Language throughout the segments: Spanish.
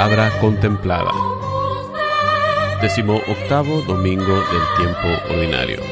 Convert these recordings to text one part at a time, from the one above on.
La palabra contemplada. Décimo octavo domingo del tiempo ordinario.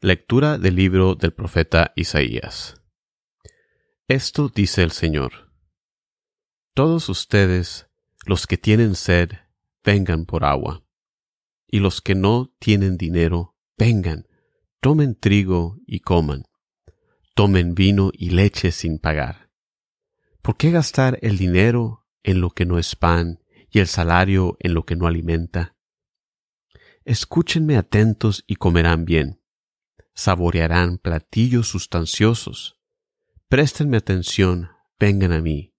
Lectura del libro del profeta Isaías. Esto dice el Señor. Todos ustedes, los que tienen sed, vengan por agua. Y los que no tienen dinero, vengan, tomen trigo y coman. Tomen vino y leche sin pagar. ¿Por qué gastar el dinero en lo que no es pan y el salario en lo que no alimenta? Escúchenme atentos y comerán bien saborearán platillos sustanciosos. Préstenme atención, vengan a mí,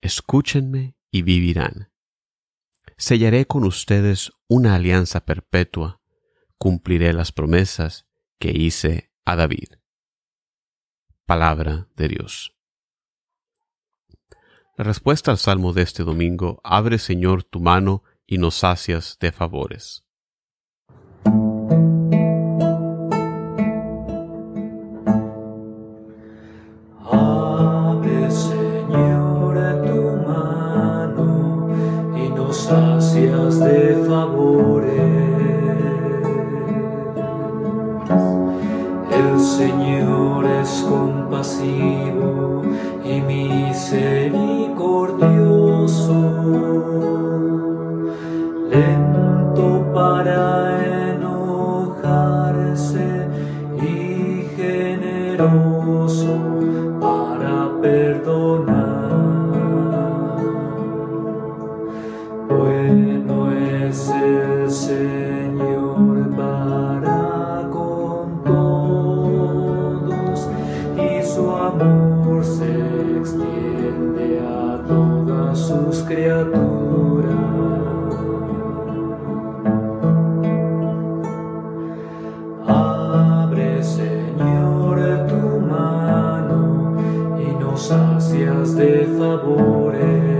escúchenme y vivirán. Sellaré con ustedes una alianza perpetua, cumpliré las promesas que hice a David. Palabra de Dios. La respuesta al salmo de este domingo, abre Señor tu mano y nos sacias de favores. Y misericordioso, lento para enojarse y generoso para perdonar. Bueno es el Señor sus criaturas. Abre, Señor, tu mano y nos sacias de favores.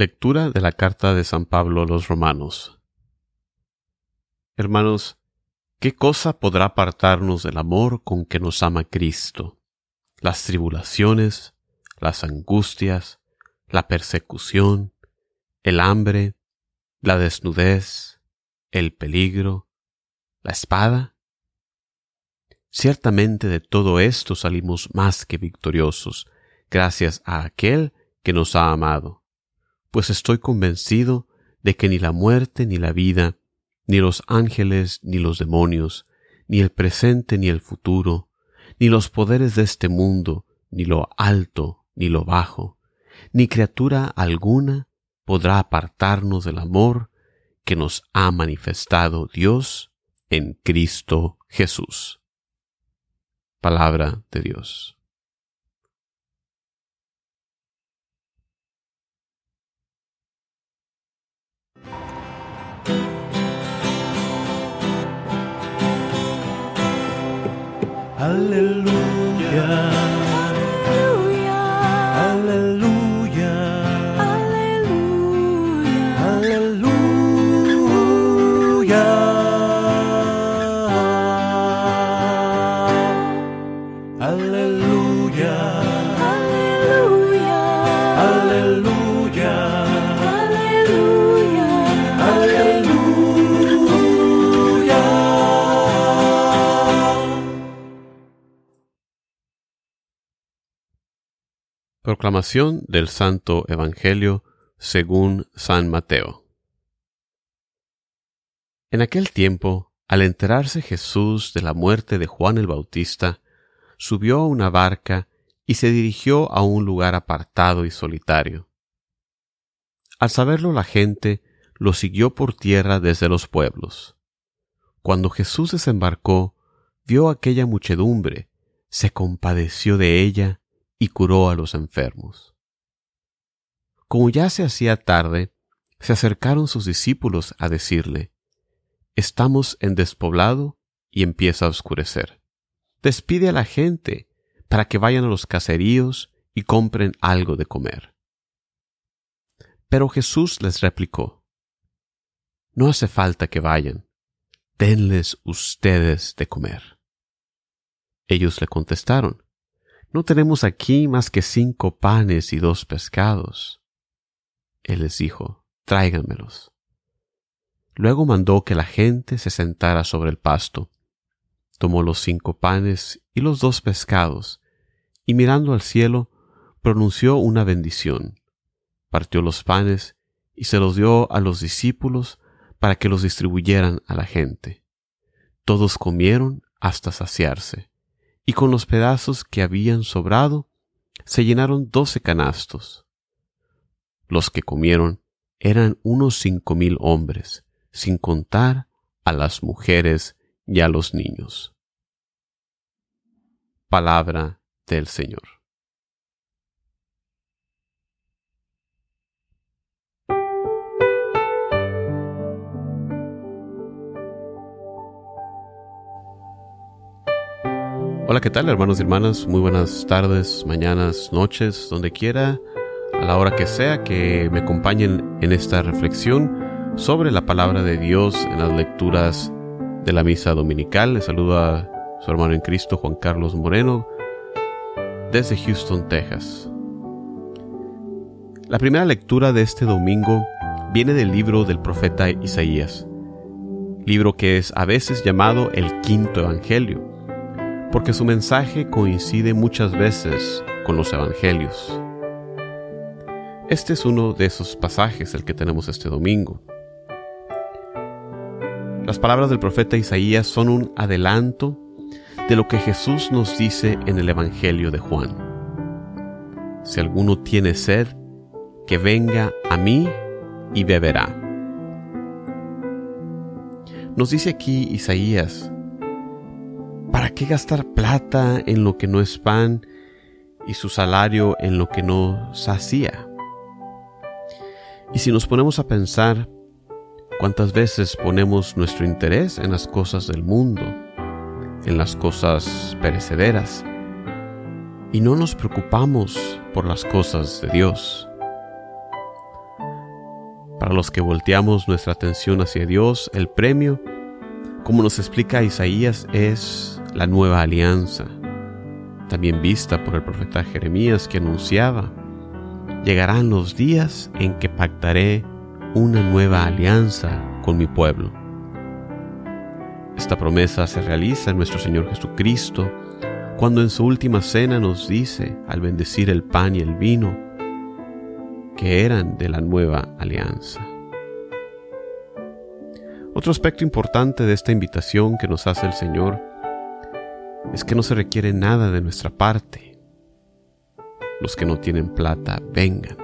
Lectura de la carta de San Pablo a los Romanos. Hermanos, ¿qué cosa podrá apartarnos del amor con que nos ama Cristo? Las tribulaciones, las angustias, la persecución, el hambre, la desnudez, el peligro, la espada. Ciertamente de todo esto salimos más que victoriosos, gracias a aquel que nos ha amado pues estoy convencido de que ni la muerte ni la vida, ni los ángeles ni los demonios, ni el presente ni el futuro, ni los poderes de este mundo, ni lo alto ni lo bajo, ni criatura alguna podrá apartarnos del amor que nos ha manifestado Dios en Cristo Jesús. Palabra de Dios. Aleluya. Proclamación del Santo Evangelio según San Mateo. En aquel tiempo, al enterarse Jesús de la muerte de Juan el Bautista, subió a una barca y se dirigió a un lugar apartado y solitario. Al saberlo la gente lo siguió por tierra desde los pueblos. Cuando Jesús desembarcó, vio aquella muchedumbre, se compadeció de ella y curó a los enfermos. Como ya se hacía tarde, se acercaron sus discípulos a decirle, Estamos en despoblado y empieza a oscurecer. Despide a la gente para que vayan a los caseríos y compren algo de comer. Pero Jesús les replicó, No hace falta que vayan, denles ustedes de comer. Ellos le contestaron, No tenemos aquí más que cinco panes y dos pescados. Él les dijo, Tráiganmelos. Luego mandó que la gente se sentara sobre el pasto. Tomó los cinco panes y los dos pescados, y mirando al cielo, pronunció una bendición. Partió los panes y se los dio a los discípulos para que los distribuyeran a la gente. Todos comieron hasta saciarse, y con los pedazos que habían sobrado, se llenaron doce canastos. Los que comieron eran unos cinco mil hombres, sin contar a las mujeres y a los niños. Palabra del Señor. Hola, ¿qué tal hermanos y hermanas? Muy buenas tardes, mañanas, noches, donde quiera, a la hora que sea que me acompañen en esta reflexión sobre la palabra de Dios en las lecturas de la misa dominical. Les saludo a su hermano en Cristo, Juan Carlos Moreno, desde Houston, Texas. La primera lectura de este domingo viene del libro del profeta Isaías, libro que es a veces llamado el quinto evangelio, porque su mensaje coincide muchas veces con los evangelios. Este es uno de esos pasajes el que tenemos este domingo. Las palabras del profeta Isaías son un adelanto de lo que Jesús nos dice en el Evangelio de Juan. Si alguno tiene sed, que venga a mí y beberá. Nos dice aquí Isaías, ¿para gastar plata en lo que no es pan y su salario en lo que no sacía? Y si nos ponemos a pensar, ¿cuántas veces ponemos nuestro interés en las cosas del mundo, en las cosas perecederas, y no nos preocupamos por las cosas de Dios? Para los que volteamos nuestra atención hacia Dios, el premio, como nos explica Isaías, es la nueva alianza, también vista por el profeta Jeremías que anunciaba, llegarán los días en que pactaré una nueva alianza con mi pueblo. Esta promesa se realiza en nuestro Señor Jesucristo cuando en su última cena nos dice, al bendecir el pan y el vino, que eran de la nueva alianza. Otro aspecto importante de esta invitación que nos hace el Señor es que no se requiere nada de nuestra parte. Los que no tienen plata, vengan.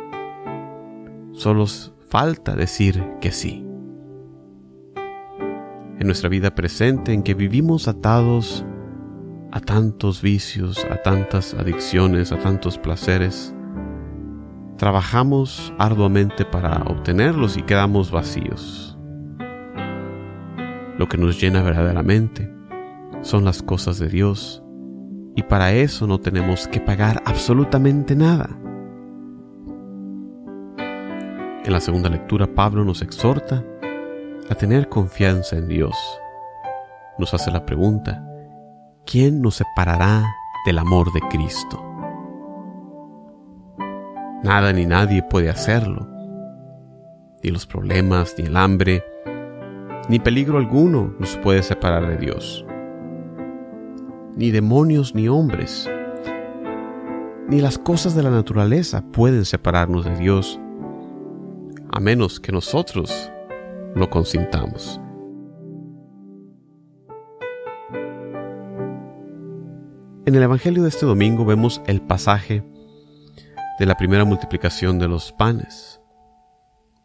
Solo falta decir que sí. en nuestra vida presente en que vivimos atados a tantos vicios, a tantas adicciones, a tantos placeres. Trabajamos arduamente para obtenerlos y quedamos vacíos. Lo que nos llena verdaderamente son las cosas de Dios y para eso no tenemos que pagar absolutamente nada. En la segunda lectura Pablo nos exhorta a tener confianza en Dios. Nos hace la pregunta, ¿quién nos separará del amor de Cristo? Nada ni nadie puede hacerlo. Ni los problemas, ni el hambre, ni peligro alguno nos puede separar de Dios. Ni demonios ni hombres, ni las cosas de la naturaleza pueden separarnos de Dios, a menos que nosotros lo consintamos. En el Evangelio de este domingo vemos el pasaje de la primera multiplicación de los panes.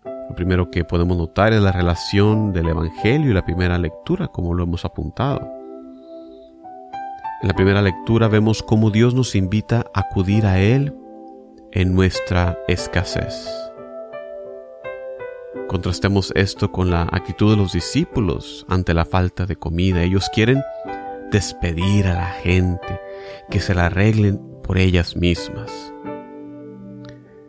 Lo primero que podemos notar es la relación del Evangelio y la primera lectura, como lo hemos apuntado. En la primera lectura vemos cómo Dios nos invita a acudir a Él en nuestra escasez. Contrastemos esto con la actitud de los discípulos ante la falta de comida. Ellos quieren despedir a la gente, que se la arreglen por ellas mismas.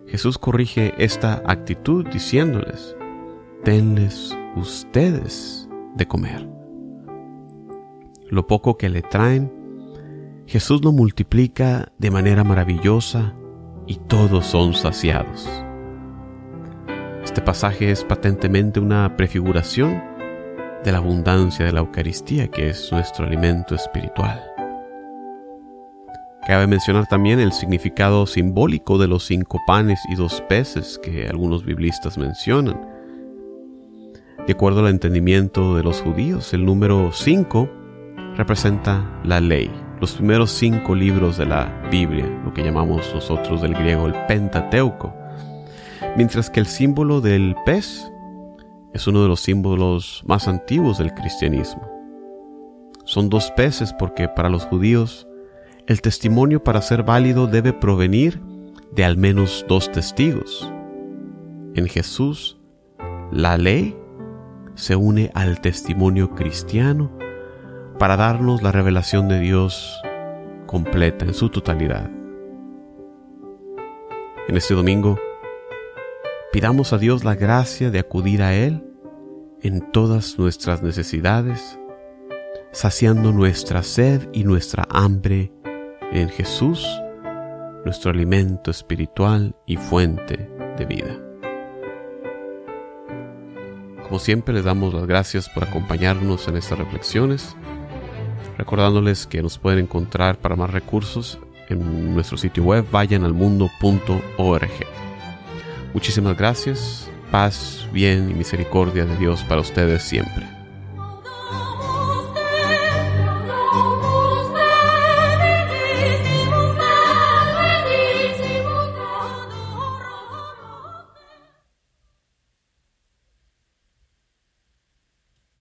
Jesús corrige esta actitud diciéndoles, denles ustedes de comer. Lo poco que le traen, Jesús lo multiplica de manera maravillosa y todos son saciados. Este pasaje es patentemente una prefiguración de la abundancia de la Eucaristía, que es nuestro alimento espiritual. Cabe mencionar también el significado simbólico de los cinco panes y dos peces que algunos biblistas mencionan. De acuerdo al entendimiento de los judíos, el número cinco representa la ley, los primeros cinco libros de la Biblia, lo que llamamos nosotros del griego el Pentateuco mientras que el símbolo del pez es uno de los símbolos más antiguos del cristianismo. Son dos peces porque para los judíos el testimonio para ser válido debe provenir de al menos dos testigos. En Jesús, la ley se une al testimonio cristiano para darnos la revelación de Dios completa en su totalidad. En este domingo, Pidamos a Dios la gracia de acudir a Él en todas nuestras necesidades, saciando nuestra sed y nuestra hambre en Jesús, nuestro alimento espiritual y fuente de vida. Como siempre les damos las gracias por acompañarnos en estas reflexiones, recordándoles que nos pueden encontrar para más recursos en nuestro sitio web vayanalmundo.org. Muchísimas gracias, paz, bien y misericordia de Dios para ustedes siempre.